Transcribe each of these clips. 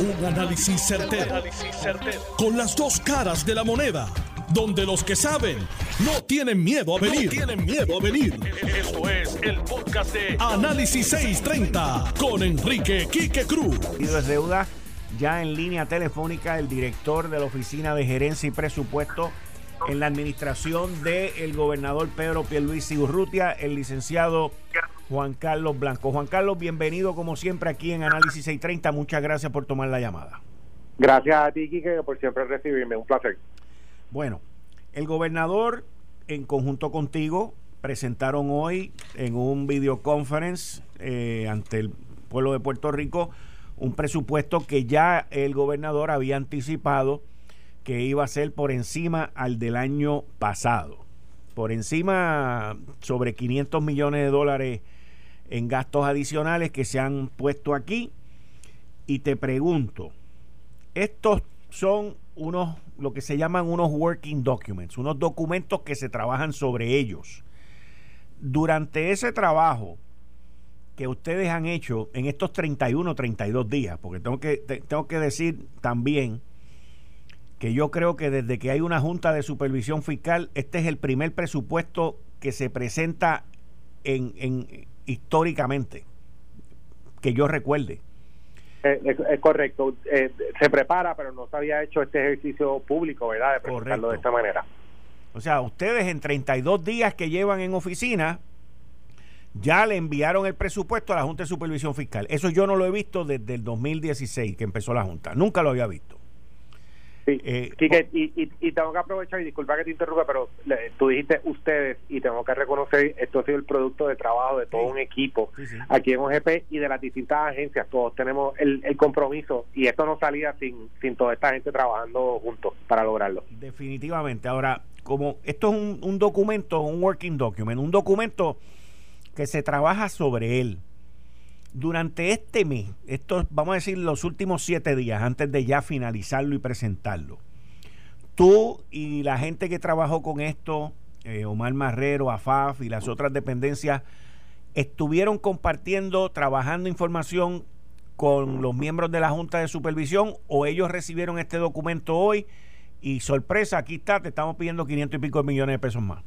Un análisis certero, Con las dos caras de la moneda. Donde los que saben no tienen miedo a venir. tienen miedo a venir. Esto es el podcast de Análisis 630 con Enrique Quique Cruz. Y de deuda ya en línea telefónica el director de la Oficina de Gerencia y Presupuesto en la administración del gobernador Pedro Pierluisi Urrutia, el licenciado Juan Carlos Blanco. Juan Carlos, bienvenido como siempre aquí en Análisis 630. Muchas gracias por tomar la llamada. Gracias a ti, Quique, por siempre recibirme. Un placer. Bueno, el gobernador, en conjunto contigo, presentaron hoy en un videoconference eh, ante el pueblo de Puerto Rico un presupuesto que ya el gobernador había anticipado que iba a ser por encima al del año pasado. Por encima sobre 500 millones de dólares en gastos adicionales que se han puesto aquí. Y te pregunto, estos son unos, lo que se llaman unos working documents, unos documentos que se trabajan sobre ellos. Durante ese trabajo que ustedes han hecho en estos 31 32 días, porque tengo que, tengo que decir también que yo creo que desde que hay una Junta de Supervisión Fiscal, este es el primer presupuesto que se presenta en, en históricamente, que yo recuerde. Eh, es, correcto. Eh, se prepara, pero no se había hecho este ejercicio público, ¿verdad? De presentarlo de esta manera. O sea, ustedes en 32 días que llevan en oficina, ya le enviaron el presupuesto a la Junta de Supervisión Fiscal. Eso yo no lo he visto desde el 2016 que empezó la Junta. Nunca lo había visto. Sí, eh, y, tengo que aprovechar, y disculpa que te interrumpa, pero tú dijiste ustedes, y tengo que reconocer, esto ha sido el producto de trabajo de todo un equipo aquí en OGP y de las distintas agencias, todos tenemos el, compromiso, y esto no salía sin, sin toda esta gente trabajando juntos para lograrlo. Definitivamente, ahora, como esto es un, un documento, un working document, un documento que se trabaja sobre él, durante este mes, estos, vamos a decir, los últimos siete días, antes de ya finalizarlo y presentarlo, tú y la gente que trabajó con esto, eh, Omar Marrero, AFAF y las otras dependencias, estuvieron compartiendo, trabajando información con los miembros de la Junta de Supervisión o ellos recibieron este documento hoy y sorpresa, aquí está, te estamos pidiendo 500 y pico de millones de pesos más.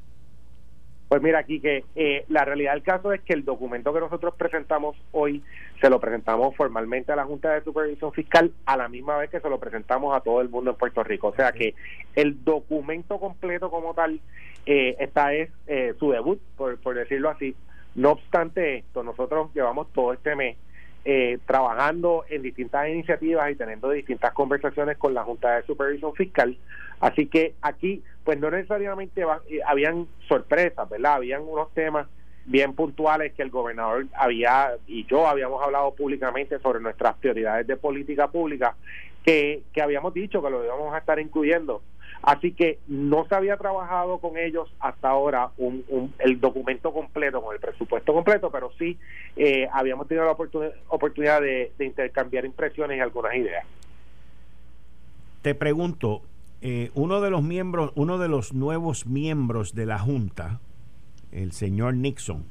Pues mira, aquí que eh, la realidad del caso es que el documento que nosotros presentamos hoy se lo presentamos formalmente a la Junta de Supervisión Fiscal a la misma vez que se lo presentamos a todo el mundo en Puerto Rico. O sea que el documento completo como tal, eh, esta es eh, su debut, por, por decirlo así. No obstante esto, nosotros llevamos todo este mes eh, trabajando en distintas iniciativas y teniendo distintas conversaciones con la Junta de Supervisión Fiscal. Así que aquí, pues no necesariamente eh, habían sorpresas, ¿verdad? Habían unos temas bien puntuales que el gobernador había y yo habíamos hablado públicamente sobre nuestras prioridades de política pública que, que habíamos dicho que lo íbamos a estar incluyendo Así que no se había trabajado con ellos hasta ahora un, el documento completo, con el presupuesto completo, pero sí eh, habíamos tenido la oportunidad de, intercambiar impresiones y algunas ideas. Te pregunto, eh, uno de los miembros, uno de los nuevos miembros de la Junta, el señor Nixon,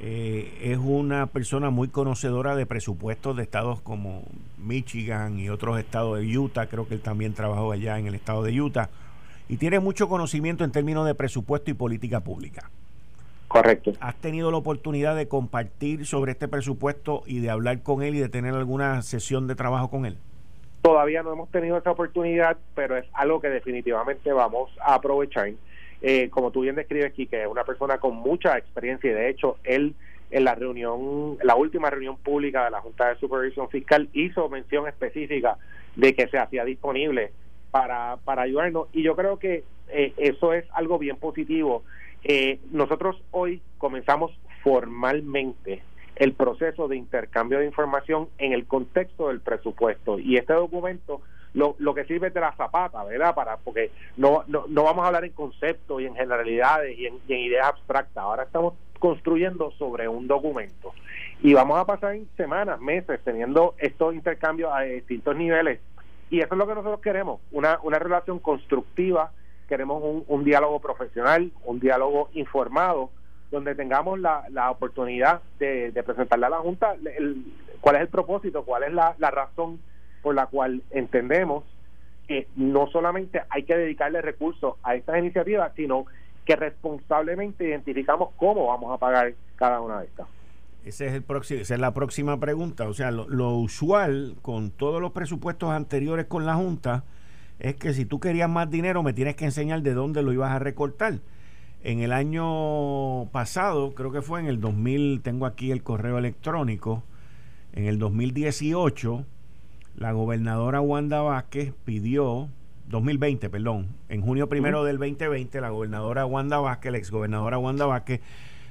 eh, es una persona muy conocedora de presupuestos de estados como Michigan y otros estados de Utah. Creo que él también trabajó allá en el estado de Utah. Y tiene mucho conocimiento en términos de presupuesto y política pública. Correcto. ¿Has tenido la oportunidad de compartir sobre este presupuesto y de hablar con él y de tener alguna sesión de trabajo con él? Todavía no hemos tenido esa oportunidad, pero es algo que definitivamente vamos a aprovechar eh, como tú bien describes, que es una persona con mucha experiencia y de hecho él en la reunión, la última reunión pública de la Junta de Supervisión Fiscal hizo mención específica de que se hacía disponible para, para ayudarnos y yo creo que eh, eso es algo bien positivo. Eh, nosotros hoy comenzamos formalmente el proceso de intercambio de información en el contexto del presupuesto y este documento lo, lo que sirve es de la zapata, ¿verdad? Para, porque no, no, no vamos a hablar en conceptos y en generalidades y en, ideas abstractas. Ahora estamos construyendo sobre un documento y vamos a pasar semanas, meses teniendo estos intercambios a distintos niveles y eso es lo que nosotros queremos, una, una relación constructiva, queremos un, un diálogo profesional, un diálogo informado donde tengamos la, la oportunidad de, presentarle a la Junta el, cuál es el propósito, cuál es la, la razón por la cual entendemos que no solamente hay que dedicarle recursos a estas iniciativas, sino que responsablemente identificamos cómo vamos a pagar cada una de estas. Ese es el próximo, esa es la próxima pregunta. O sea, lo, lo, usual con todos los presupuestos anteriores con la Junta es que si tú querías más dinero me tienes que enseñar de dónde lo ibas a recortar. En el año pasado, creo que fue en el 2000, tengo aquí el correo electrónico, en el 2018, la gobernadora Wanda Vázquez pidió, 2020, perdón, en junio primero del 2020, la gobernadora Wanda Vázquez, la exgobernadora Wanda Vázquez,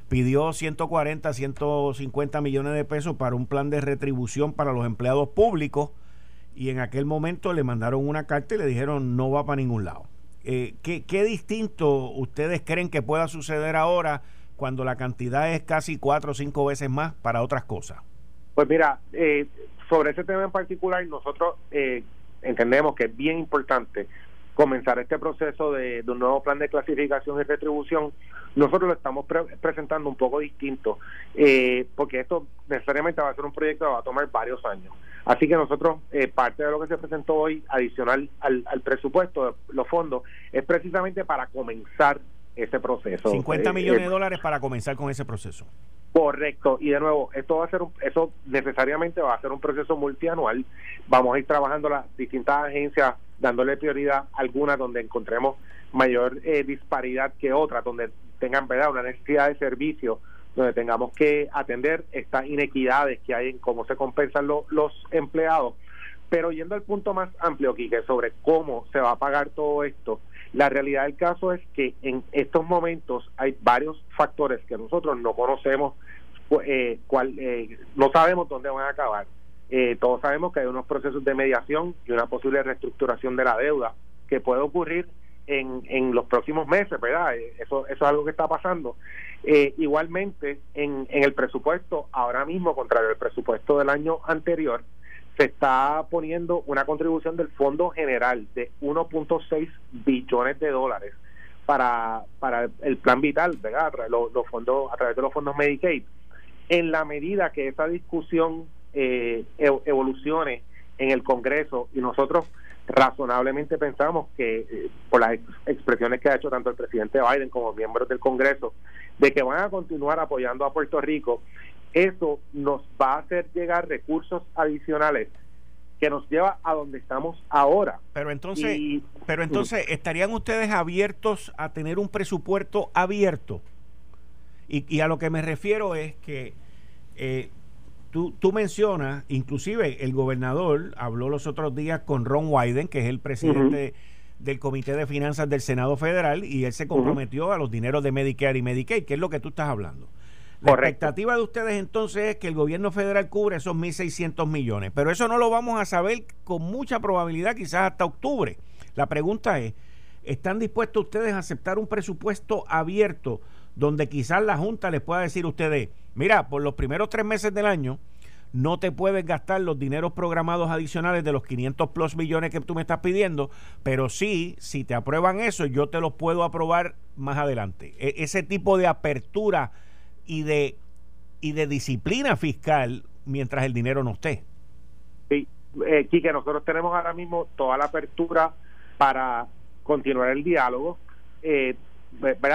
pidió 140, 150 millones de pesos para un plan de retribución para los empleados públicos y en aquel momento le mandaron una carta y le dijeron no va para ningún lado. Eh, ¿qué, ¿Qué distinto ustedes creen que pueda suceder ahora cuando la cantidad es casi cuatro o cinco veces más para otras cosas? Pues mira, eh, sobre ese tema en particular, nosotros eh, entendemos que es bien importante comenzar este proceso de, un nuevo plan de clasificación y retribución, nosotros lo estamos presentando un poco distinto, eh, porque esto necesariamente va a ser un proyecto que va a tomar varios años. Así que nosotros, eh, parte de lo que se presentó hoy, adicional al, al presupuesto, los fondos, es precisamente para comenzar ese proceso. 50 millones de dólares para comenzar con ese proceso. Correcto, y de nuevo, esto va a ser un, eso necesariamente va a ser un proceso multianual. Vamos a ir trabajando las distintas agencias, dándole prioridad a algunas donde encontremos mayor eh, disparidad que otras, donde tengan ¿verdad? una necesidad de servicio, donde tengamos que atender estas inequidades que hay en cómo se compensan los empleados. Pero yendo al punto más amplio, Quique, sobre cómo se va a pagar todo esto, la realidad del caso es que en estos momentos hay varios factores que nosotros no conocemos, eh, cuál, eh, no sabemos dónde van a acabar. Eh, todos sabemos que hay unos procesos de mediación y una posible reestructuración de la deuda que puede ocurrir en, en los próximos meses, ¿verdad? Eh, eso, eso es algo que está pasando. igualmente, en, en el presupuesto, ahora mismo, contrario al presupuesto del año anterior, se está poniendo una contribución del Fondo General de 1.6 billones de dólares para, para el plan vital, ¿verdad? Los, fondos, a través de los fondos Medicaid. En la medida que esa discusión eh, evolucione en el Congreso y nosotros razonablemente pensamos que eh, por las expresiones que ha hecho tanto el presidente Biden como miembros del Congreso de que van a continuar apoyando a Puerto Rico eso nos va a hacer llegar recursos adicionales que nos lleva a donde estamos ahora. Pero entonces, pero entonces estarían ustedes abiertos a tener un presupuesto abierto. Y, a lo que me refiero es que eh, tú, tú mencionas, inclusive el gobernador habló los otros días con Ron Wyden, que es el presidente del Comité de Finanzas del Senado Federal, y él se comprometió a los dineros de Medicare y Medicaid, que es lo que tú estás hablando. La expectativa de ustedes entonces es que el gobierno federal cubre esos 1.600 millones, pero eso no lo vamos a saber con mucha probabilidad quizás hasta octubre. La pregunta es, ¿están dispuestos ustedes a aceptar un presupuesto abierto donde quizás la Junta les pueda decir a ustedes, mira, por los primeros tres meses del año no te puedes gastar los dineros programados adicionales de los 500 plus millones que tú me estás pidiendo, pero sí, si te aprueban eso, yo te los puedo aprobar más adelante. E ese tipo de apertura y de, y de disciplina fiscal mientras el dinero no esté. Sí, eh, nosotros tenemos ahora mismo toda la apertura para continuar el diálogo, eh,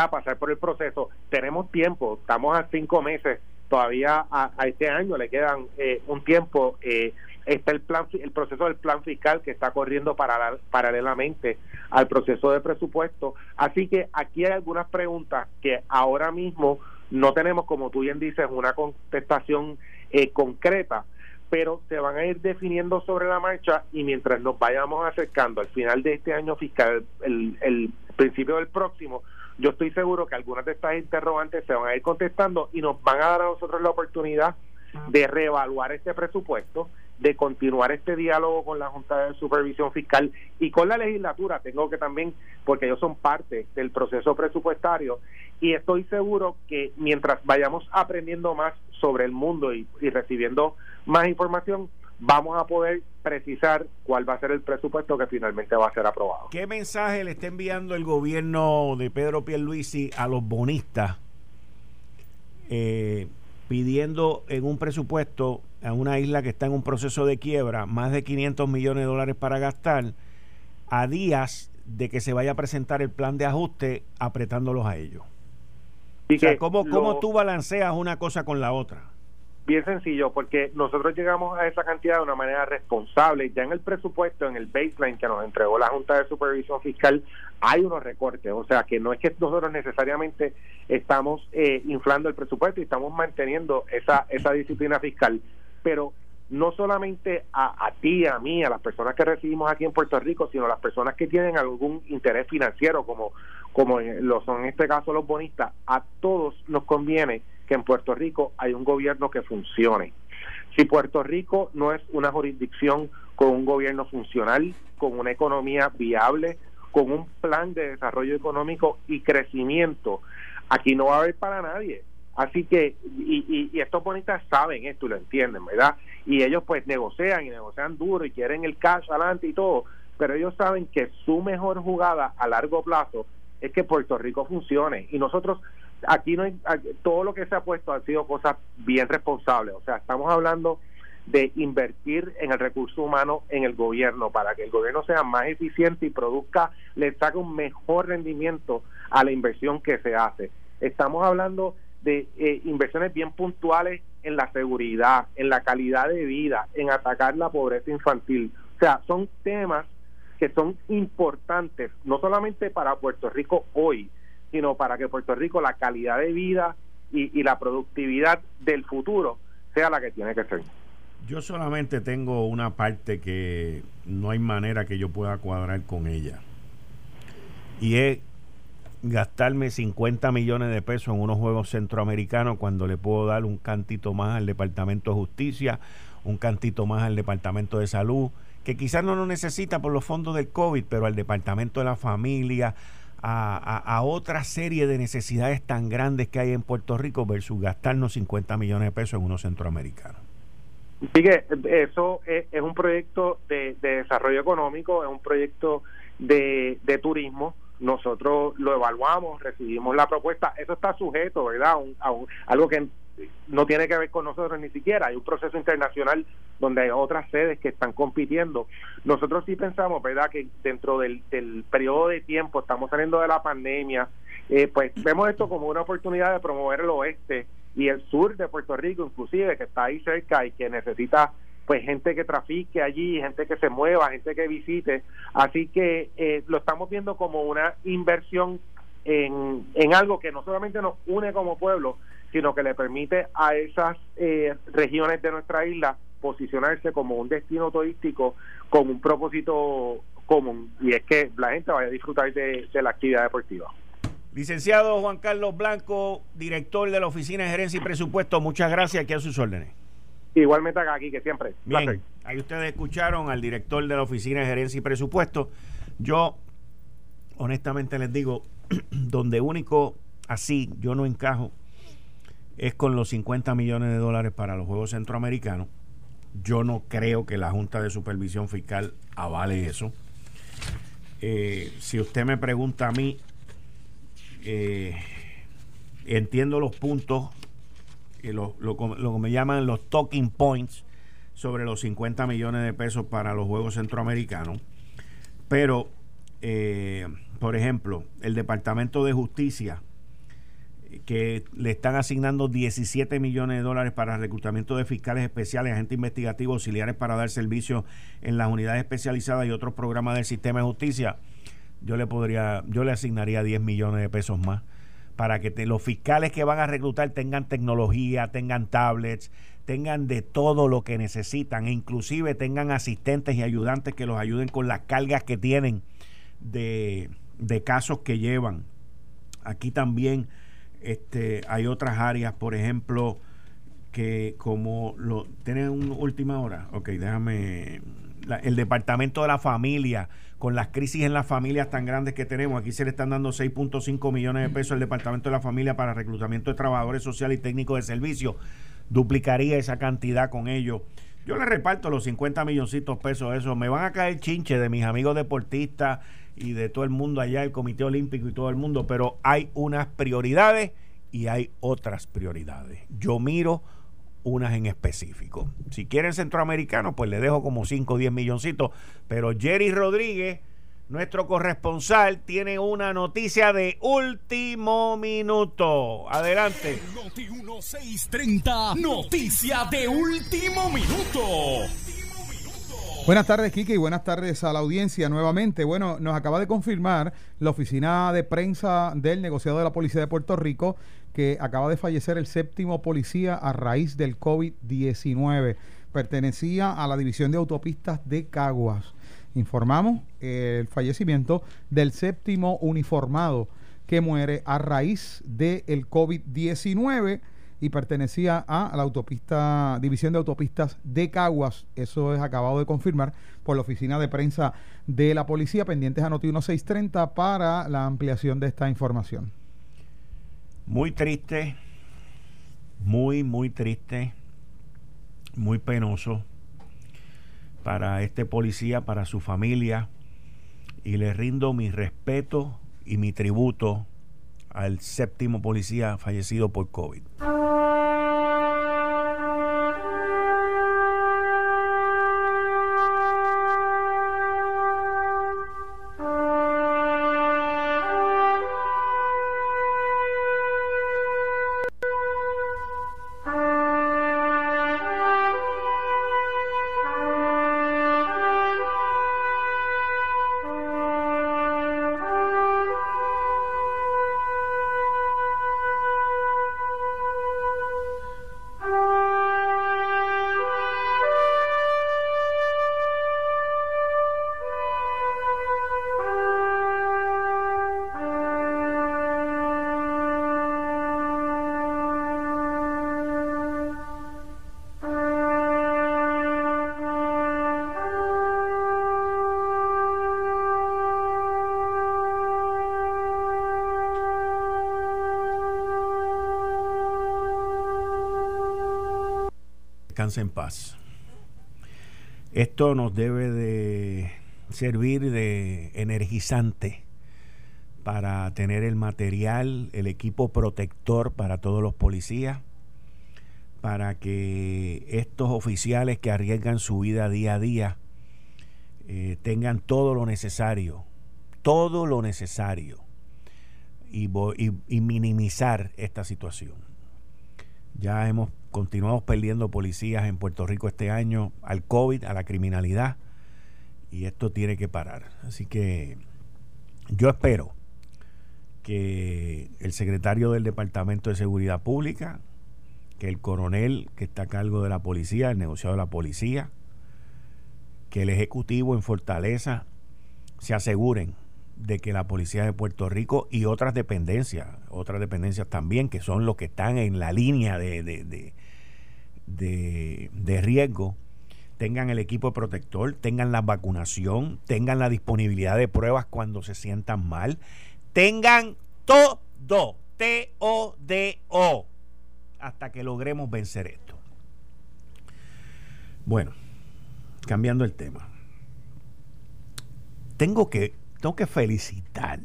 pasar por el proceso. Tenemos tiempo, estamos a cinco meses, todavía a, este año le quedan eh, un tiempo. Eh, está el plan el proceso del plan fiscal que está corriendo para, paralelamente al proceso de presupuesto así que aquí hay algunas preguntas que ahora mismo no tenemos, como tú bien dices, una contestación eh, concreta, pero se van a ir definiendo sobre la marcha y mientras nos vayamos acercando al final de este año fiscal, el, el principio del próximo, yo estoy seguro que algunas de estas interrogantes se van a ir contestando y nos van a dar a nosotros la oportunidad de reevaluar este presupuesto, de continuar este diálogo con la Junta de Supervisión Fiscal y con la legislatura. Tengo que también, porque ellos son parte del proceso presupuestario, y estoy seguro que mientras vayamos aprendiendo más sobre el mundo y, recibiendo más información, vamos a poder precisar cuál va a ser el presupuesto que finalmente va a ser aprobado. ¿Qué mensaje le está enviando el gobierno de Pedro Pierluisi a los bonistas? Eh, pidiendo en un presupuesto a una isla que está en un proceso de quiebra más de 500 millones de dólares para gastar a días de que se vaya a presentar el plan de ajuste apretándolos a ellos. o sea, ¿cómo, ¿cómo tú balanceas una cosa con la otra? Bien sencillo, porque nosotros llegamos a esa cantidad de una manera responsable. Ya en el presupuesto, en el baseline que nos entregó la Junta de Supervisión Fiscal, hay unos recortes. O sea, que no es que nosotros necesariamente estamos eh, inflando el presupuesto y estamos manteniendo esa, esa disciplina fiscal. Pero no solamente a, a ti, a mí, a las personas que recibimos aquí en Puerto Rico, sino a las personas que tienen algún interés financiero, como, como lo son en este caso los bonistas, a todos nos conviene que en Puerto Rico hay un gobierno que funcione. Si Puerto Rico no es una jurisdicción con un gobierno funcional, con una economía viable, con un plan de desarrollo económico y crecimiento, aquí no va a haber para nadie. Así que, y, y, estos bonistas saben esto y lo entienden, ¿verdad? Y ellos pues negocian y negocian duro y quieren el cash adelante y todo, pero ellos saben que su mejor jugada a largo plazo es que Puerto Rico funcione. Y nosotros aquí no hay, todo lo que se ha puesto ha sido cosas bien responsables. O sea, estamos hablando de invertir en el recurso humano en el gobierno para que el gobierno sea más eficiente y produzca, le saque un mejor rendimiento a la inversión que se hace. Estamos hablando de eh, inversiones bien puntuales en la seguridad, en la calidad de vida, en atacar la pobreza infantil. O sea, son temas que son importantes, no solamente para Puerto Rico hoy, sino para que Puerto Rico la calidad de vida y, la productividad del futuro sea la que tiene que ser. Yo solamente tengo una parte que no hay manera que yo pueda cuadrar con ella. Y es gastarme 50 millones de pesos en unos Juegos Centroamericanos cuando le puedo dar un cantito más al Departamento de Justicia, un cantito más al Departamento de Salud, que quizás no lo necesita por los fondos del COVID, pero al Departamento de la Familia, a, otra serie de necesidades tan grandes que hay en Puerto Rico versus gastarnos 50 millones de pesos en unos centroamericanos. Sigue, eso es, un proyecto de, desarrollo económico, es un proyecto de, turismo. Nosotros lo evaluamos, recibimos la propuesta. Eso está sujeto, ¿verdad? A, algo que no tiene que ver con nosotros ni siquiera. Hay un proceso internacional donde hay otras sedes que están compitiendo. Nosotros sí pensamos, ¿verdad?, que dentro del, periodo de tiempo, estamos saliendo de la pandemia, eh, pues vemos esto como una oportunidad de promover el oeste y el sur de Puerto Rico, inclusive, que está ahí cerca y que necesita pues gente que trafique allí, gente que se mueva, gente que visite. Así que eh, lo estamos viendo como una inversión en, en algo que no solamente nos une como pueblo, sino que le permite a esas eh, regiones de nuestra isla posicionarse como un destino turístico con un propósito común y es que la gente vaya a disfrutar de, la actividad deportiva. Licenciado Juan Carlos Blanco, director de la Oficina de Gerencia y Presupuesto, muchas gracias aquí a sus órdenes. Igualmente acá, aquí, que siempre. Bien, ahí ustedes escucharon al director de la Oficina de Gerencia y Presupuesto. Yo, honestamente les digo, donde único así yo no encajo es con los 50 millones de dólares para los Juegos Centroamericanos. Yo no creo que la Junta de Supervisión Fiscal avale eso. Eh, si usted me pregunta a mí, eh, entiendo los puntos, eh, lo, lo, que me llaman los talking points sobre los 50 millones de pesos para los Juegos Centroamericanos, pero, por ejemplo, el Departamento de Justicia que le están asignando 17 millones de dólares para reclutamiento de fiscales especiales, agentes investigativos, auxiliares para dar servicio en las unidades especializadas y otros programas del sistema de justicia, yo le podría, yo le asignaría 10 millones de pesos más para que los fiscales que van a reclutar tengan tecnología, tengan tablets, tengan de todo lo que necesitan e inclusive tengan asistentes y ayudantes que los ayuden con las cargas que tienen de, de casos que llevan. Aquí también este, hay otras áreas, por ejemplo, que como lo tienen una última hora. Ok, déjame. el departamento de la familia, con las crisis en las familias tan grandes que tenemos, aquí se le están dando 6.5 millones de pesos al departamento de la familia para reclutamiento de trabajadores sociales y técnicos de servicio. Duplicaría esa cantidad con ellos. Yo le reparto los 50 milloncitos pesos, eso. Me van a caer chinche de mis amigos deportistas y de todo el mundo allá, el Comité Olímpico y todo el mundo, pero hay unas prioridades y hay otras prioridades. Yo miro unas en específico. Si quieren centroamericanos, pues le dejo como 5 o 10 milloncitos. Pero Jerry Rodríguez, nuestro corresponsal, tiene una noticia de último minuto. Adelante. Noti 1630, noticia de último minuto. Buenas tardes, Kike, y buenas tardes a la audiencia nuevamente. Bueno, nos acaba de confirmar la oficina de prensa del negociado de la Policía de Puerto Rico que acaba de fallecer el séptimo policía a raíz del COVID-19. Pertenecía a la División de Autopistas de Caguas. Informamos el fallecimiento del séptimo uniformado que muere a raíz del COVID-19 y pertenecía a la autopista, División de Autopistas de Caguas. Eso es acabado de confirmar por la oficina de prensa de la policía, pendientes a Noti 1630 para la ampliación de esta información. Muy triste, muy, muy triste, muy penoso para este policía, para su familia, y le rindo mi respeto y mi tributo al séptimo policía fallecido por COVID. En paz. Esto nos debe de servir de energizante para tener el material, el equipo protector para todos los policías, para que estos oficiales que arriesgan su vida día a día eh, tengan todo lo necesario, todo lo necesario y, y minimizar esta situación. Ya hemos continuado perdiendo policías en Puerto Rico este año al COVID, a la criminalidad, y esto tiene que parar. Así que yo espero que el secretario del Departamento de Seguridad Pública, que el coronel que está a cargo de la policía, el negociado de la policía, que el ejecutivo en Fortaleza se aseguren de que la policía de Puerto Rico y otras dependencias, otras dependencias también, que son los que están en la línea de, de, de, riesgo, tengan el equipo protector, tengan la vacunación, tengan la disponibilidad de pruebas cuando se sientan mal, tengan todo, T-O-D-O, hasta que logremos vencer esto. Bueno, cambiando el tema. Tengo que tengo que felicitar,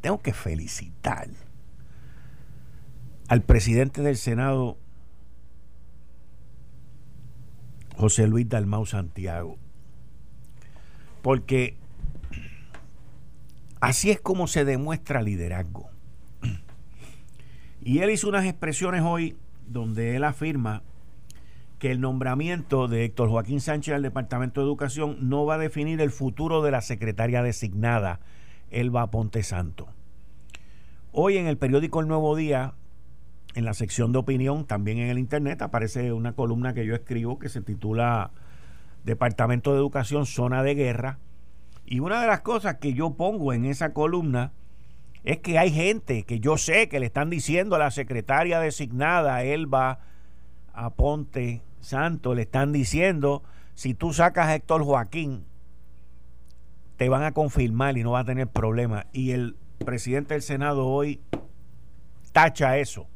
tengo que felicitar al presidente del Senado, José Luis Dalmau Santiago, porque así es como se demuestra liderazgo. Y él hizo unas expresiones hoy donde él afirma que el nombramiento de Héctor Joaquín Sánchez al Departamento de Educación no va a definir el futuro de la secretaria designada, Elba Ponte Santo. Hoy en el periódico El Nuevo Día, en la sección de opinión, también en el Internet, aparece una columna que yo escribo que se titula Departamento de Educación, Zona de Guerra. Y una de las cosas que yo pongo en esa columna es que hay gente que yo sé que le están diciendo a la secretaria designada, Elba Aponte Santo le están diciendo, si tú sacas a Héctor Joaquín, te van a confirmar y no va a tener problema. Y el presidente del Senado hoy tacha eso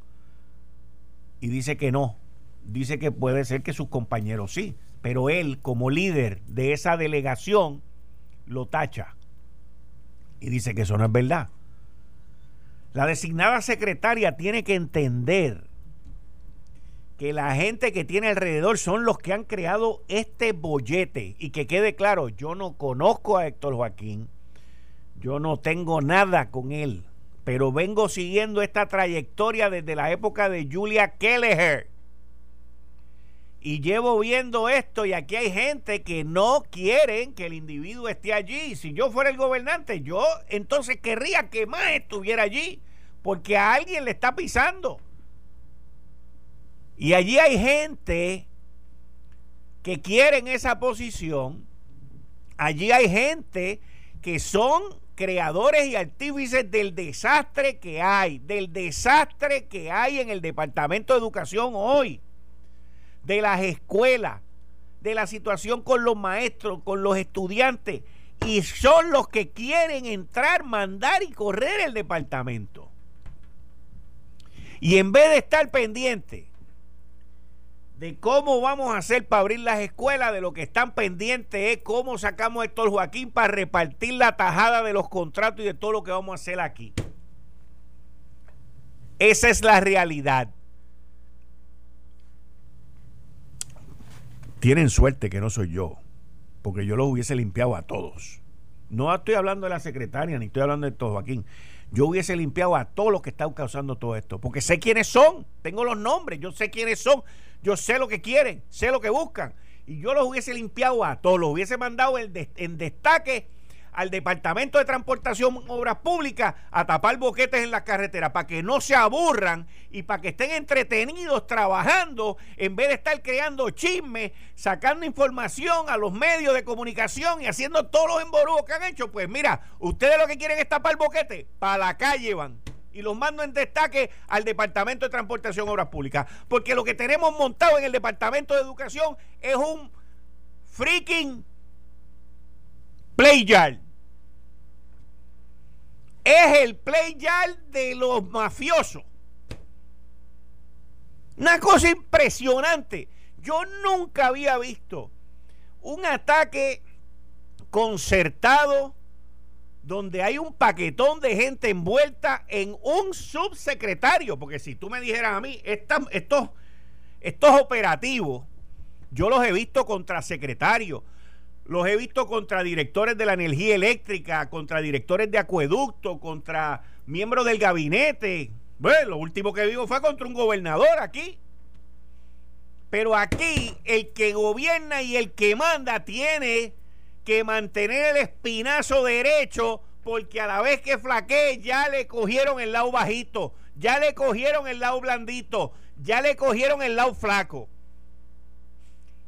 y dice que no. Dice que puede ser que sus compañeros sí, pero él como líder de esa delegación lo tacha y dice que eso no es verdad. La designada secretaria tiene que entender que la gente que tiene alrededor son los que han creado este bollete. Y que quede claro, yo no conozco a Héctor Joaquín, yo no tengo nada con él, pero vengo siguiendo esta trayectoria desde la época de Julia Kelleher. Y llevo viendo esto y aquí hay gente que no quieren que el individuo esté allí. Si yo fuera el gobernante, yo entonces querría que más estuviera allí, porque a alguien le está pisando. Y allí hay gente que quieren esa posición. Allí hay gente que son creadores y artífices del desastre que hay, del desastre que hay en el Departamento de Educación hoy de las escuelas, de la situación con los maestros, con los estudiantes, y son los que quieren entrar, mandar y correr el departamento. Y en vez de estar pendiente de cómo vamos a hacer para abrir las escuelas, de lo que están pendientes es cómo sacamos a Héctor Joaquín para repartir la tajada de los contratos y de todo lo que vamos a hacer aquí. Esa es la realidad. Tienen suerte que no soy yo, porque yo los hubiese limpiado a todos. No estoy hablando de la secretaria, ni estoy hablando de todo Joaquín. Yo hubiese limpiado a todos los que están causando todo esto, porque sé quiénes son, tengo los nombres, yo sé quiénes son, yo sé lo que quieren, sé lo que buscan. Y yo los hubiese limpiado a todos, los hubiese mandado en destaque al Departamento de Transportación Obras Públicas a tapar boquetes en las carreteras para que no se aburran y para que estén entretenidos trabajando en vez de estar creando chismes, sacando información a los medios de comunicación y haciendo todos los emborugos que han hecho. Pues mira, ustedes lo que quieren es tapar boquetes, para la calle van y los mando en destaque al Departamento de Transportación Obras Públicas. Porque lo que tenemos montado en el Departamento de Educación es un freaking Playard. Es el Playard de los mafiosos. Una cosa impresionante. Yo nunca había visto un ataque concertado donde hay un paquetón de gente envuelta en un subsecretario. Porque si tú me dijeras a mí, estos, estos operativos, yo los he visto contra secretarios, los he visto contra directores de la energía eléctrica, contra directores de acueducto, contra miembros del gabinete. Bueno, lo último que vivo fue contra un gobernador aquí. Pero aquí el que gobierna y el que manda tiene que mantener el espinazo derecho porque a la vez que flaquee ya le cogieron el lado bajito, ya le cogieron el lado blandito, ya le cogieron el lado flaco.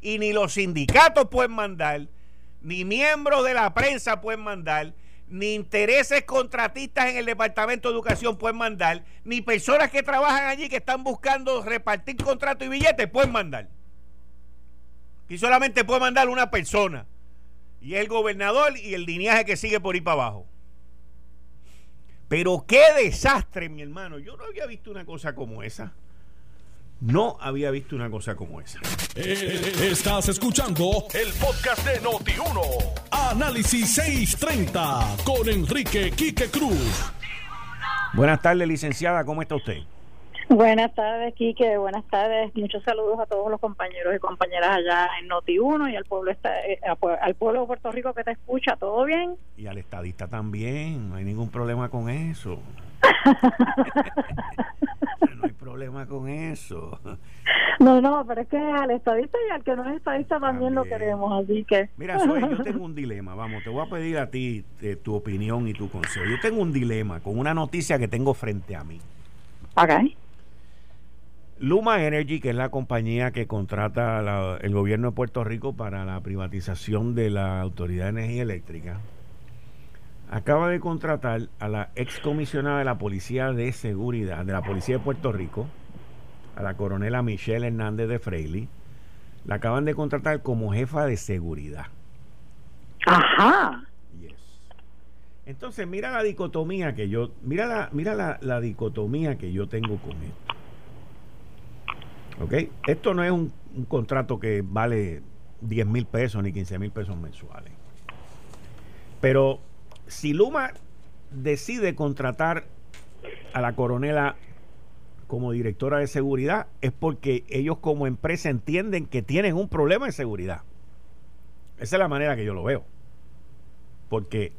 Y ni los sindicatos pueden mandar, ni miembros de la prensa pueden mandar, ni intereses contratistas en el Departamento de Educación pueden mandar, ni personas que trabajan allí que están buscando repartir contratos y billetes pueden mandar. Y solamente puede mandar una persona. Y es el gobernador y el lineaje que sigue por ahí para abajo. Pero qué desastre, mi hermano. Yo no había visto una cosa como esa. No había visto una cosa como esa. Eh, estás escuchando el podcast de Noti1. Análisis 630 con Enrique Quique Cruz. Buenas tardes, licenciada. ¿Cómo está usted? Buenas tardes, Quique. Buenas tardes. Muchos saludos a todos los compañeros y compañeras allá en Noti1 y al pueblo eh, al pueblo de Puerto Rico que te escucha. ¿Todo bien? Y al estadista también. No hay ningún problema con eso. no hay problema con eso. No, no, pero es que al estadista y al que no es estadista también, lo queremos, así que... Mira, Soy, yo tengo un dilema, vamos, te voy a pedir a ti eh, tu opinión y tu consejo. Yo tengo un dilema con una noticia que tengo frente a mí. Ok. Luma Energy, que es la compañía que contrata el gobierno de Puerto Rico para la privatización de la Autoridad de Energía Eléctrica, acaba de contratar a la excomisionada de la Policía de Seguridad, de la Policía de Puerto Rico, a la coronela Michelle Hernández de Freily, la acaban de contratar como jefa de seguridad. Ajá. Entonces, mira la dicotomía que yo, mira la, mira la, la dicotomía que yo tengo con esto. ¿Ok? Esto no es un, contrato que vale 10 mil pesos ni 15 mil pesos mensuales. Pero si Luma decide contratar a la coronela como directora de seguridad es porque ellos como empresa entienden que tienen un problema de seguridad. Esa es la manera que yo lo veo. Porque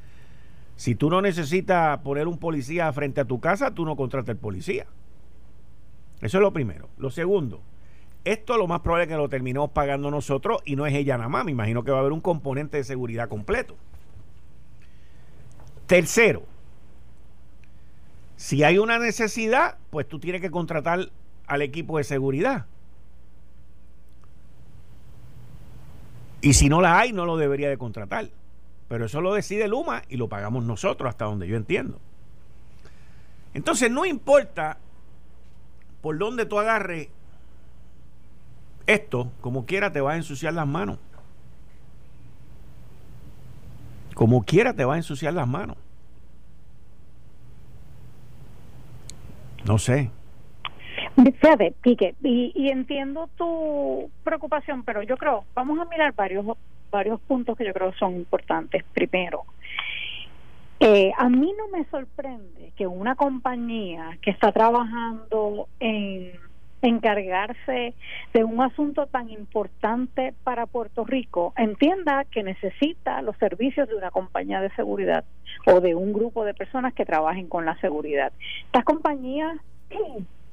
si tú no necesitas poner un policía frente a tu casa, tú no contratas el policía. Eso es lo primero. Lo segundo, esto lo más probable es que lo terminemos pagando nosotros y no es ella nada más. Me imagino que va a haber un componente de seguridad completo. Tercero, si hay una necesidad, pues tú tienes que contratar al equipo de seguridad. Y si no la hay, no lo debería de contratar. Pero eso lo decide Luma y lo pagamos nosotros, hasta donde yo entiendo. Entonces, no importa por dónde tú agarres esto, como quiera te va a ensuciar las manos. Como quiera te va a ensuciar las manos. No sé. Fíjate, Pique, y, y, entiendo tu preocupación, pero yo creo, vamos a mirar varios, varios puntos que yo creo son importantes. Primero, eh, a mí no me sorprende que una compañía que está trabajando en encargarse de un asunto tan importante para Puerto Rico entienda que necesita los servicios de una compañía de seguridad o de un grupo de personas que trabajen con la seguridad. Estas compañías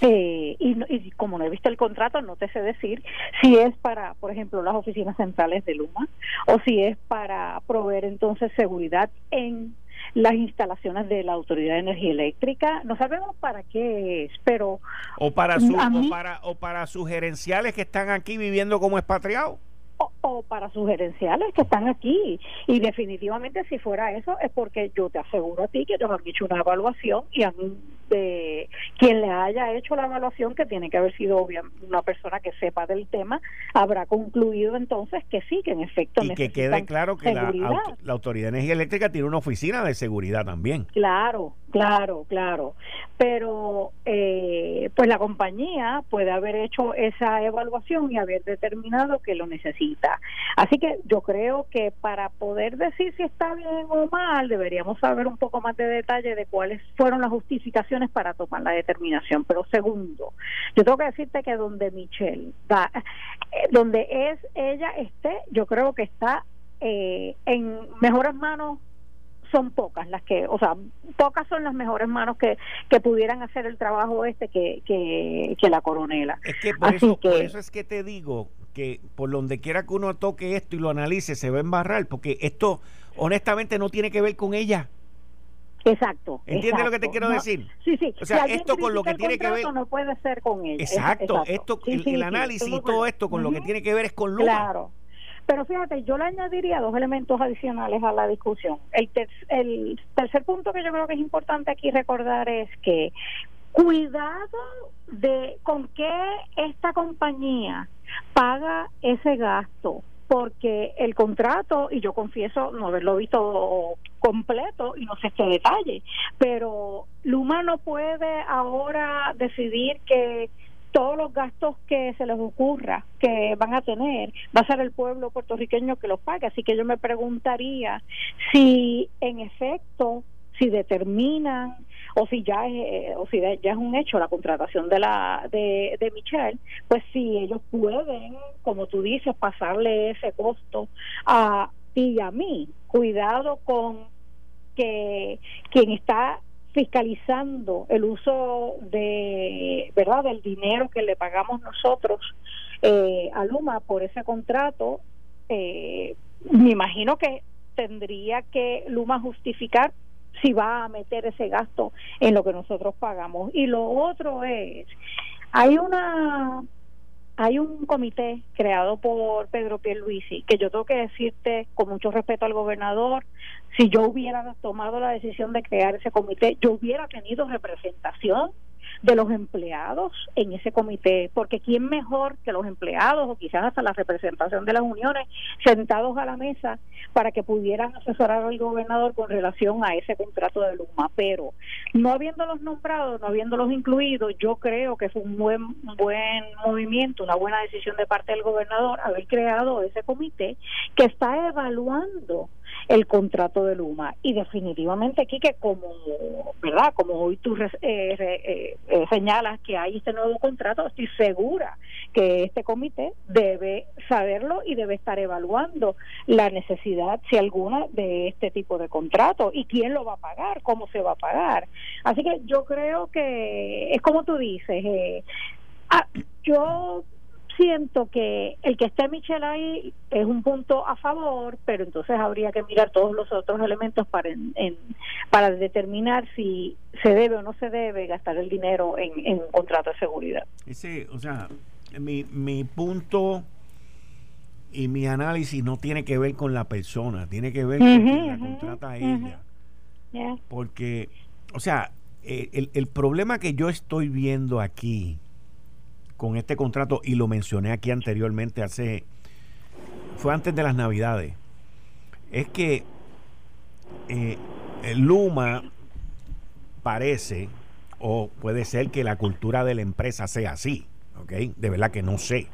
eh, y, y, como no he visto el contrato, no te sé decir si es para, por ejemplo, las oficinas centrales de Luma o si es para proveer entonces seguridad en las instalaciones de la Autoridad de Energía Eléctrica. No sabemos para qué es, pero... O para, su, o para, o para sus gerenciales que están aquí viviendo como expatriados. O, o, para sus gerenciales que están aquí. Y definitivamente si fuera eso es porque yo te aseguro a ti que ellos han hecho una evaluación y han de quien le haya hecho la evaluación, que tiene que haber sido una persona que sepa del tema, habrá concluido entonces que sí, que en efecto y que quede claro que la, la, Autoridad de Energía Eléctrica tiene una oficina de seguridad también. Claro, claro, claro. Pero eh, pues la compañía puede haber hecho esa evaluación y haber determinado que lo necesita. Así que yo creo que para poder decir si está bien o mal, deberíamos saber un poco más de detalle de cuáles fueron las justificaciones para tomar la determinación. Pero segundo, yo tengo que decirte que donde Michelle va, eh, donde es ella esté, yo creo que está eh, en mejores manos son pocas las que, o sea, pocas son las mejores manos que, que pudieran hacer el trabajo este que, que, que la coronela. Es que por, eso, por eso es que te digo que por donde quiera que uno toque esto y lo analice, se va a embarrar, porque esto honestamente no tiene que ver con ella. Exacto. ¿Entiendes lo que te quiero decir? Sí, sí. O sea, esto con lo que tiene que ver. No puede ser con él. Exacto. Esto, el, análisis y todo esto con lo que tiene que ver es con Luma. Claro. Pero fíjate, yo le añadiría dos elementos adicionales a la discusión. El, el tercer punto que yo creo que es importante aquí recordar es que cuidado de con qué esta compañía paga ese gasto porque el contrato, y yo confieso no haberlo visto completo y no sé qué detalle, pero Luma no puede ahora decidir que todos los gastos que se les ocurra que van a tener va a ser el pueblo puertorriqueño que los pague. Así que yo me preguntaría si en efecto, si determinan o si ya es, eh, o si ya es un hecho la contratación de la de, de Michelle, pues si ellos pueden, como tú dices, pasarle ese costo a ti y a mí. Cuidado con que quien está fiscalizando el uso de verdad del dinero que le pagamos nosotros eh, a Luma por ese contrato eh, me imagino que tendría que Luma justificar si va a meter ese gasto en lo que nosotros pagamos. Y lo otro es, hay una hay un comité creado por Pedro Pierluisi que yo tengo que decirte con mucho respeto al gobernador, si yo hubiera tomado la decisión de crear ese comité, yo hubiera tenido representación de los empleados en ese comité, porque quién mejor que los empleados o quizás hasta la representación de las uniones sentados a la mesa para que pudieran asesorar al gobernador con relación a ese contrato de Luma, pero no habiéndolos nombrados, no habiéndolos incluidos, yo creo que fue un buen buen movimiento, una buena decisión de parte del gobernador haber creado ese comité que está evaluando el contrato de Luma. Y definitivamente aquí como, ¿verdad? Como hoy tú eh, eh, eh, señalas que hay este nuevo contrato, estoy segura que este comité debe saberlo y debe estar evaluando la necesidad, si alguna, de este tipo de contrato y quién lo va a pagar, cómo se va a pagar. Así que yo creo que es como tú dices, ah, yo siento que el que esté Michelle ahí es un punto a favor, pero entonces habría que mirar todos los otros elementos para en, para determinar si se debe o no se debe gastar el dinero en, en un contrato de seguridad. Ese, o sea, mi, mi punto y mi análisis no tiene que ver con la persona, tiene que ver con quien la contrata a ella. Porque, o sea, el, el problema que yo estoy viendo aquí con este contrato y lo mencioné aquí anteriormente hace fue antes de las navidades es que eh, Luma parece o puede ser que la cultura de la empresa sea así ok de verdad que no sé.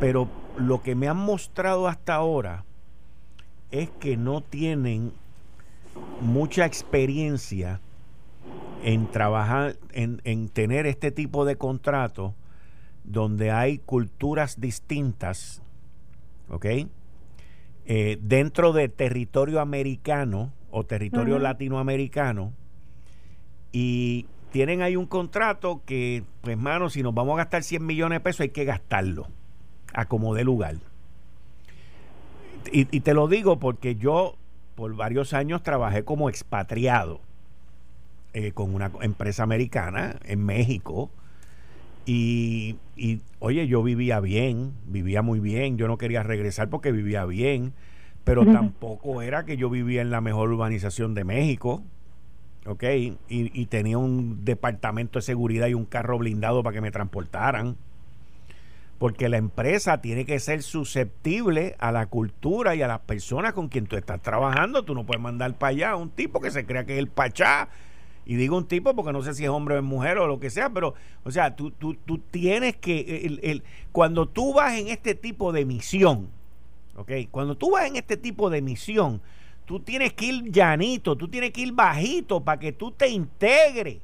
Pero lo que me han mostrado hasta ahora es que no tienen mucha experiencia en trabajar, en, tener este tipo de contrato donde hay culturas distintas, ¿ok? Eh, dentro de territorio americano o territorio latinoamericano y tienen ahí un contrato que, pues, mano, si nos vamos a gastar 100 millones de pesos hay que gastarlo a como de lugar. Y, y te lo digo porque yo por varios años trabajé como expatriado eh, con una empresa americana en México. Y, oye, yo vivía bien, vivía muy bien. Yo no quería regresar porque vivía bien, pero tampoco era que yo vivía en la mejor urbanización de México. ¿Ok? Y, y tenía un departamento de seguridad y un carro blindado para que me transportaran porque la empresa tiene que ser susceptible a la cultura y a las personas con quien tú estás trabajando. Tú no puedes mandar para allá a un tipo que se crea que es el pachá y digo un tipo porque no sé si es hombre o es mujer o lo que sea, pero, o sea, tú, tú, tú tienes que, el, el, cuando tú vas en este tipo de misión, ¿ok? Cuando tú vas en este tipo de misión, tú tienes que ir llanito, tú tienes que ir bajito para que tú te integres.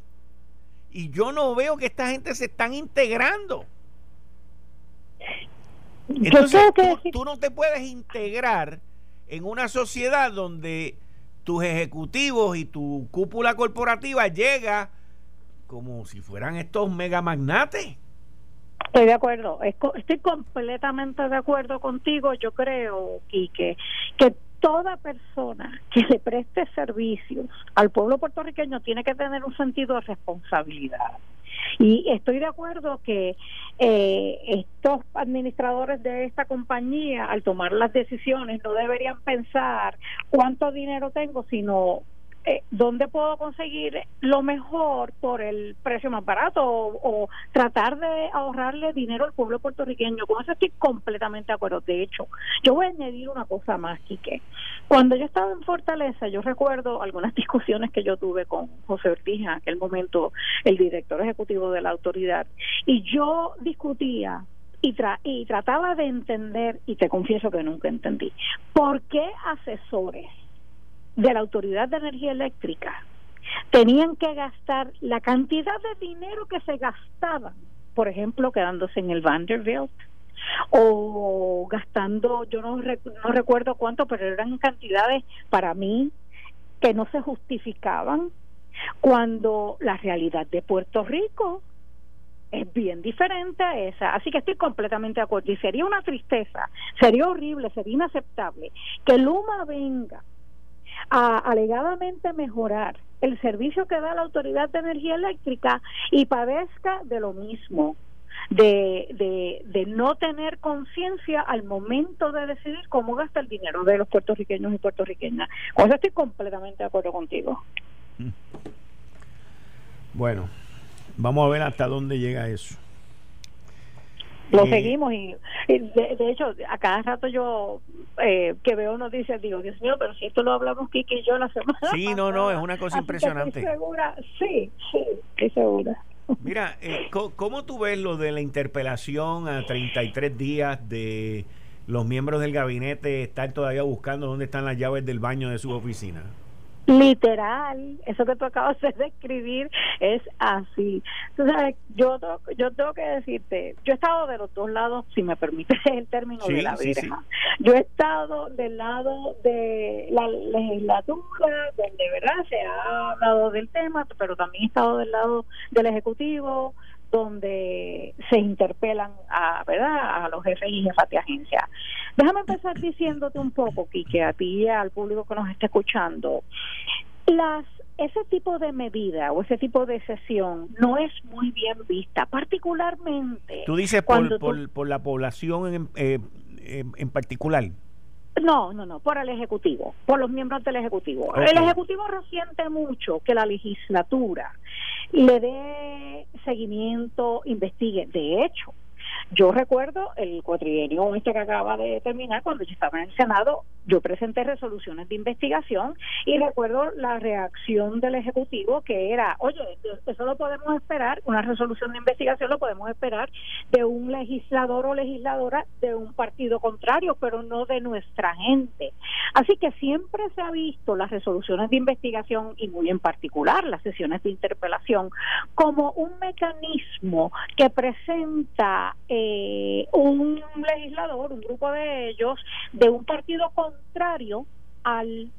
Y yo no veo que esta gente se están integrando. Entonces, tú, tú no te puedes integrar en una sociedad donde tus ejecutivos y tu cúpula corporativa llega como si fueran estos mega magnates. Estoy de acuerdo, estoy completamente de acuerdo contigo. Yo creo, Quique, que toda persona que le preste servicios al pueblo puertorriqueño tiene que tener un sentido de responsabilidad. Y estoy de acuerdo que eh, estos administradores de esta compañía, al tomar las decisiones, no deberían pensar cuánto dinero tengo, sino eh, dónde puedo conseguir lo mejor por el precio más barato o, tratar de ahorrarle dinero al pueblo puertorriqueño. Con eso estoy completamente de acuerdo. De hecho, yo voy a añadir una cosa más, Quique. Cuando yo estaba en Fortaleza, yo recuerdo algunas discusiones que yo tuve con José Ortiz, en aquel momento el director ejecutivo de la autoridad, y yo discutía y, y trataba de entender, y te confieso que nunca entendí, por qué asesores de la Autoridad de Energía Eléctrica tenían que gastar la cantidad de dinero que se gastaban, por ejemplo, quedándose en el Vanderbilt o gastando, yo no, no recuerdo cuánto, pero eran cantidades para mí que no se justificaban cuando la realidad de Puerto Rico es bien diferente a esa. Así que estoy completamente de acuerdo. Y sería una tristeza, sería horrible, sería inaceptable que Luma venga a alegadamente mejorar el servicio que da la Autoridad de Energía Eléctrica y padezca de lo mismo. De, de, de no tener conciencia al momento de decidir cómo gasta el dinero de los puertorriqueños y puertorriqueñas. Con eso estoy completamente de acuerdo contigo. Bueno, vamos a ver hasta dónde llega eso. Lo seguimos y, de, hecho a cada rato yo eh, que veo noticias digo, Dios mío, pero si esto lo hablamos Kiki y yo la semana Sí, no, no, es una cosa impresionante. Estoy segura, sí, sí, estoy segura. Mira, eh, ¿cómo, tú ves lo de la interpelación a 33 días de los miembros del gabinete están todavía buscando dónde están las llaves del baño de su oficina. Literal, eso que tú acabas de describir es así. Tú sabes, yo, yo tengo que decirte, yo he estado de los dos lados, si me permites el término de la vida. Yo he estado del lado de la legislatura, donde verdad se ha hablado del tema, pero también he estado del lado del Ejecutivo, donde se interpelan a, ¿verdad? a los jefes y jefas de agencia. Déjame empezar diciéndote un poco, Quique, a ti y al público que nos está escuchando. Las ese tipo de medida o ese tipo de sesión no es muy bien vista, particularmente. Tú dices por, por, la población en, eh, en particular. No, no, no, por el Ejecutivo, por los miembros del Ejecutivo. El Ejecutivo resiente mucho que la legislatura le dé seguimiento, investigue. De hecho, yo recuerdo el cuatrienio este que acaba de terminar, cuando yo estaba en el Senado, yo presenté resoluciones de investigación y recuerdo la reacción del Ejecutivo que era, oye, eso lo podemos esperar, una resolución de investigación lo podemos esperar de un legislador o legisladora de un partido contrario, pero no de nuestra gente. Así que siempre se ha visto las resoluciones de investigación y muy en particular las sesiones de interpelación como un mecanismo que presenta eh, un legislador, un grupo de ellos, de un partido contrario al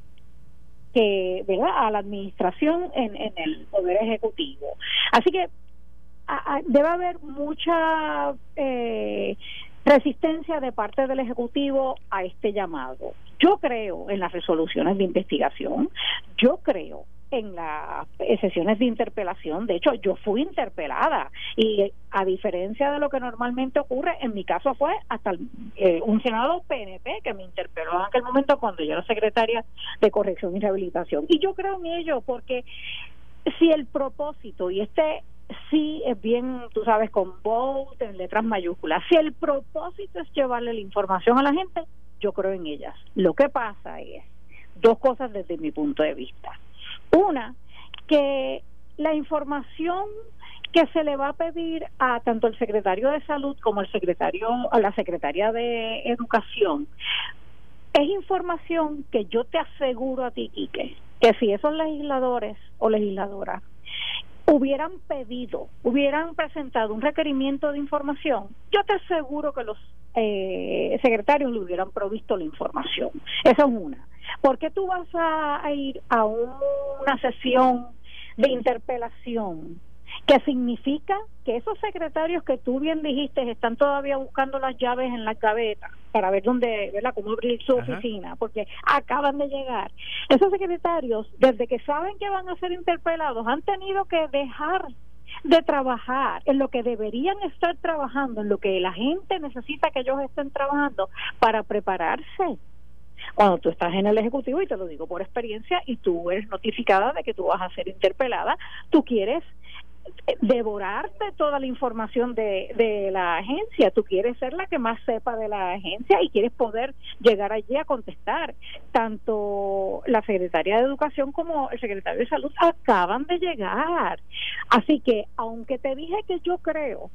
que, ¿verdad? a la administración en, en el poder ejecutivo. Así que debe haber mucha eh, resistencia de parte del Ejecutivo a este llamado. Yo creo en las resoluciones de investigación, yo creo en las sesiones de interpelación. De hecho, yo fui interpelada y a diferencia de lo que normalmente ocurre, en mi caso fue hasta eh, un senador PNP que me interpeló en aquel momento cuando yo era secretaria de corrección y rehabilitación. Y yo creo en ello porque si el propósito, y este sí es bien, tú sabes, con bold, en letras mayúsculas, si el propósito es llevarle la información a la gente, yo creo en ellas. Lo que pasa es dos cosas desde mi punto de vista. Una, que la información que se le va a pedir a tanto el secretario de salud como el secretario a la secretaria de educación es información que yo te aseguro a ti Quique que si esos legisladores o legisladoras hubieran pedido, hubieran presentado un requerimiento de información, yo te aseguro que los eh, secretarios le hubieran provisto la información. Esa es una. ¿Por qué tú vas a, ir a una sesión de interpelación que significa que esos secretarios que tú bien dijiste están todavía buscando las llaves en la gaveta para ver dónde, ¿verdad? cómo abrir su oficina, porque acaban de llegar. Esos secretarios, desde que saben que van a ser interpelados, han tenido que dejar de trabajar en lo que deberían estar trabajando, en lo que la gente necesita que ellos estén trabajando para prepararse cuando tú estás en el Ejecutivo, y te lo digo por experiencia, y tú eres notificada de que tú vas a ser interpelada, tú quieres devorarte toda la información de, de la agencia. Tú quieres ser la que más sepa de la agencia y quieres poder llegar allí a contestar. Tanto la secretaria de Educación como el secretario de Salud acaban de llegar. Así que, aunque te dije que yo creo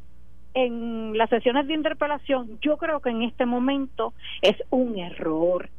en las sesiones de interpelación, yo creo que en este momento es un error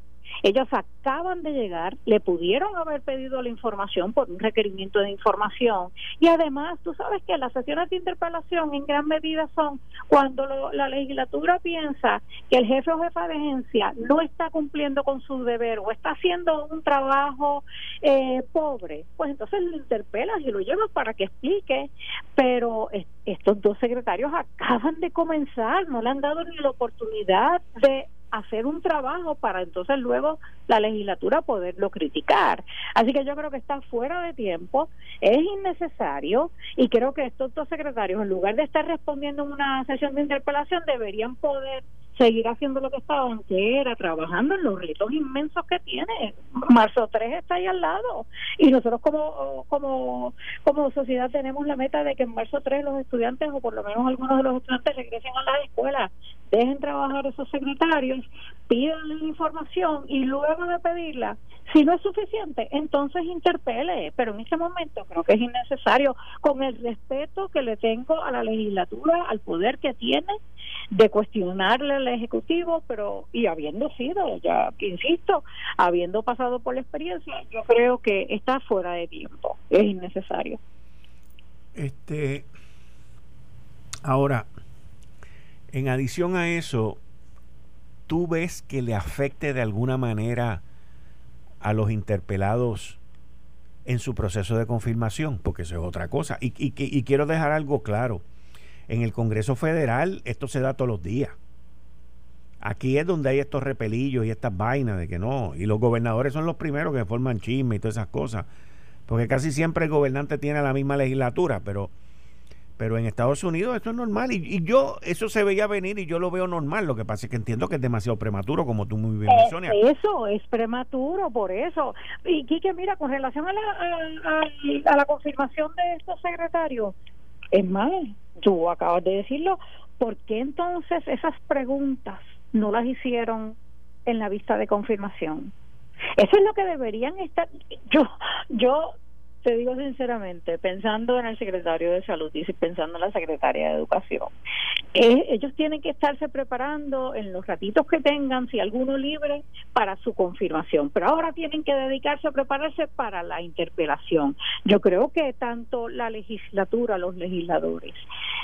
ellos acaban de llegar, le pudieron haber pedido la información por un requerimiento de información. Y además tú sabes que las sesiones de interpelación en gran medida son cuando la legislatura piensa que el jefe o jefa de agencia no está cumpliendo con su deber o está haciendo un trabajo eh, pobre, pues entonces lo interpelas y lo llevas para que explique, pero estos dos secretarios acaban de comenzar, no le han dado ni la oportunidad de hacer un trabajo para entonces luego la legislatura poderlo criticar. Así que yo creo que está fuera de tiempo, es innecesario y creo que estos dos secretarios, en lugar de estar respondiendo en una sesión de interpelación, deberían poder seguir haciendo lo que estaban, que era trabajando en los retos inmensos que tiene. Marzo 3 está ahí al lado y nosotros como, como, como sociedad tenemos la meta de que en marzo 3 los estudiantes o por lo menos algunos de los estudiantes regresen a las escuelas dejen trabajar esos secretarios, pidan la información y luego de pedirla, si no es suficiente, entonces interpele, pero en este momento creo que es innecesario, con el respeto que le tengo a la legislatura, al poder que tiene de cuestionarle al Ejecutivo, pero y habiendo sido, ya insisto, habiendo pasado por la experiencia, yo creo que está fuera de tiempo, es innecesario. Este, ahora, en adición a eso, ¿tú ves que le afecte de alguna manera a los interpelados en su proceso de confirmación? Porque eso es otra cosa. Y, quiero dejar algo claro. En el Congreso Federal esto se da todos los días. Aquí es donde hay estos repelillos y estas vainas de que no. Y los gobernadores son los primeros que forman chisme y todas esas cosas. Porque casi siempre el gobernante tiene la misma legislatura, pero, pero en Estados Unidos esto es normal. Y, yo, eso se veía venir y yo lo veo normal. Lo que pasa es que entiendo que es demasiado prematuro, como tú muy bien mencionas. Eso, es prematuro, por eso. Y Quique, mira, con relación a la, a la confirmación de estos secretarios, es mal, tú acabas de decirlo, ¿por qué entonces esas preguntas no las hicieron en la vista de confirmación? Eso es lo que deberían estar. Yo, yo te digo sinceramente, pensando en el secretario de salud y pensando en la secretaria de educación, eh, ellos tienen que estarse preparando en los ratitos que tengan, si alguno libre, para su confirmación. Pero ahora tienen que dedicarse a prepararse para la interpelación. Yo creo que tanto la legislatura, los legisladores,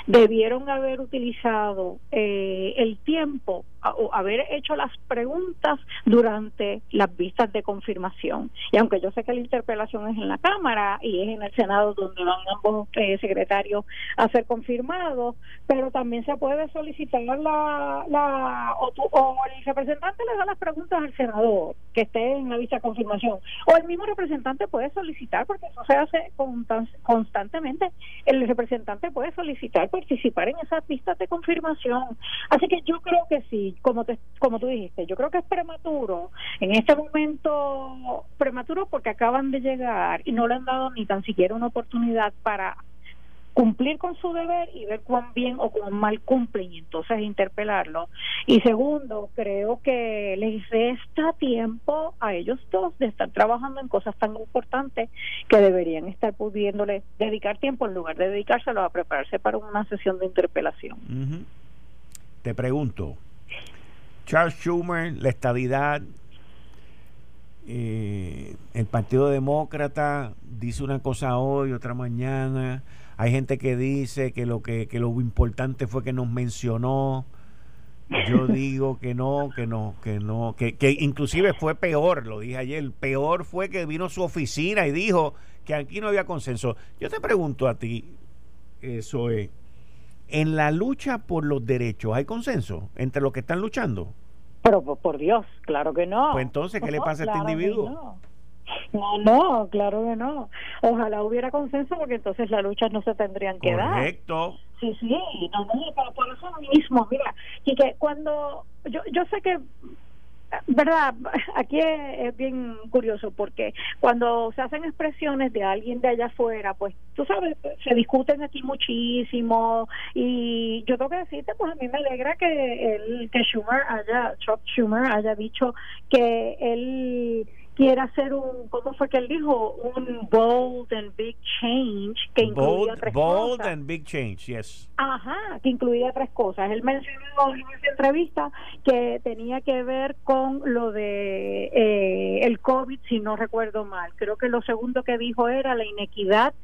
debieron haber utilizado eh, el tiempo o haber hecho las preguntas durante las vistas de confirmación. Y aunque yo sé que la interpelación es en la Cámara y es en el Senado donde van ambos eh, secretarios a ser confirmados, pero también se puede solicitar la, la o, el representante le da las preguntas al senador que esté en la vista de confirmación, o el mismo representante puede solicitar, porque eso se hace constantemente, el representante puede solicitar participar en esas vistas de confirmación. Así que yo creo que sí, como, te, como tú dijiste, yo creo que es prematuro, en este momento prematuro porque acaban de llegar y no le han dado ni tan siquiera una oportunidad para cumplir con su deber y ver cuán bien o cuán mal cumplen y entonces interpelarlo. Y segundo, creo que les resta tiempo a ellos dos de estar trabajando en cosas tan importantes que deberían estar pudiéndole dedicar tiempo en lugar de dedicárselo a prepararse para una sesión de interpelación. Te pregunto, Charles Schumer, la estabilidad, eh, el Partido Demócrata dice una cosa hoy, otra mañana. Hay gente que dice que lo que, que lo importante fue que nos mencionó. Yo digo que no, que no, que no, que, que inclusive fue peor, lo dije ayer, peor fue que vino su oficina y dijo que aquí no había consenso. Yo te pregunto a ti, eso es, en la lucha por los derechos, ¿hay consenso entre los que están luchando? Pero por, Dios, claro que no. Pues entonces, ¿qué le pasa a este individuo? No. no. claro que no. Ojalá hubiera consenso porque entonces las luchas no se tendrían que dar. Correcto. Sí, sí, no, no, pero por eso mismo, mira, y que cuando yo, yo sé que verdad aquí es, bien curioso porque cuando se hacen expresiones de alguien de allá afuera pues tú sabes se discuten aquí muchísimo y yo tengo que decirte pues a mí me alegra que el que Schumer haya Chuck Schumer haya dicho que él quiere hacer un, ¿cómo fue que él dijo? Un bold and big change que incluía tres bold and big change, yes. Ajá, que incluía tres cosas. Él mencionó en esa entrevista que tenía que ver con lo de eh, el COVID, si no recuerdo mal. Creo que lo segundo que dijo era la inequidad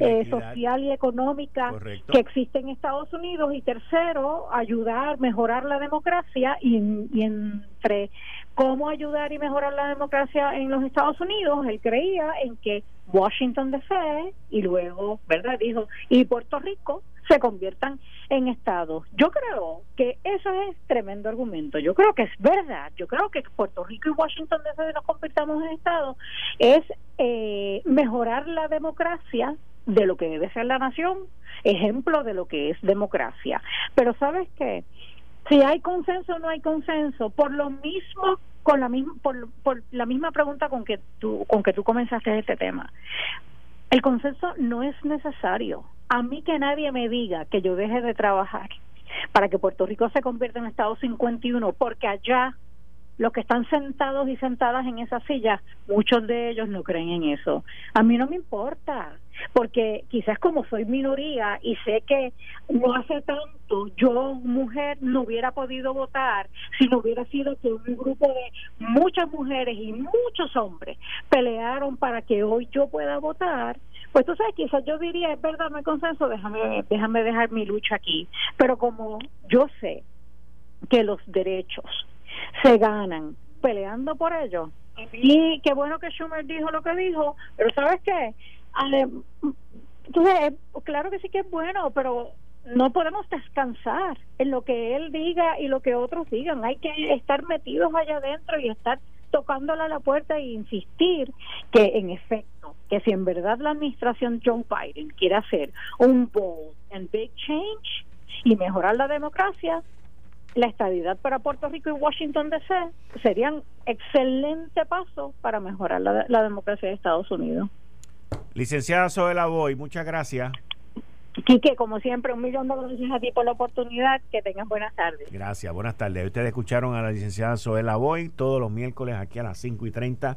eh, social y económica que existe en Estados Unidos y tercero ayudar mejorar la democracia y, y entre cómo ayudar y mejorar la democracia en los Estados Unidos, él creía en que Washington DC y luego, ¿verdad? Dijo, y Puerto Rico se conviertan en estados. Yo creo que eso es tremendo argumento. Yo creo que es verdad. Yo creo que Puerto Rico y Washington DC nos convirtamos en estados es eh, mejorar la democracia de lo que debe ser la nación, ejemplo de lo que es democracia. Pero ¿sabes qué? Si hay consenso o no hay consenso, por lo mismo con la misma por, por la misma pregunta con que tú con que tú comenzaste este tema. El consenso no es necesario. A mí que nadie me diga que yo deje de trabajar para que Puerto Rico se convierta en Estado 51, porque allá los que están sentados y sentadas en esa silla, muchos de ellos no creen en eso. A mí no me importa, porque quizás como soy minoría y sé que no hace tanto yo, mujer, no hubiera podido votar si no hubiera sido que un grupo de muchas mujeres y muchos hombres pelearon para que hoy yo pueda votar. Pues tú sabes, quizás yo diría, es verdad, no hay consenso, déjame, déjame dejar mi lucha aquí. Pero como yo sé que los derechos se ganan peleando por ello. Y qué bueno que Schumer dijo lo que dijo, pero ¿sabes qué? entonces, claro que sí que es bueno, pero no podemos descansar en lo que él diga y lo que otros digan. Hay que estar metidos allá adentro y estar tocándole a la puerta e insistir que en efecto, que si en verdad la administración John Biden quiere hacer un bold and big change y mejorar la democracia, la estabilidad para Puerto Rico y Washington DC serían excelente paso para mejorar la, democracia de Estados Unidos. Licenciada Soela Boy, muchas gracias. Quique, como siempre, un millón de gracias a ti por la oportunidad. Que tengas buenas tardes. Gracias, buenas tardes. Ustedes escucharon a la licenciada Soela Boy todos los miércoles aquí a las 5 y 30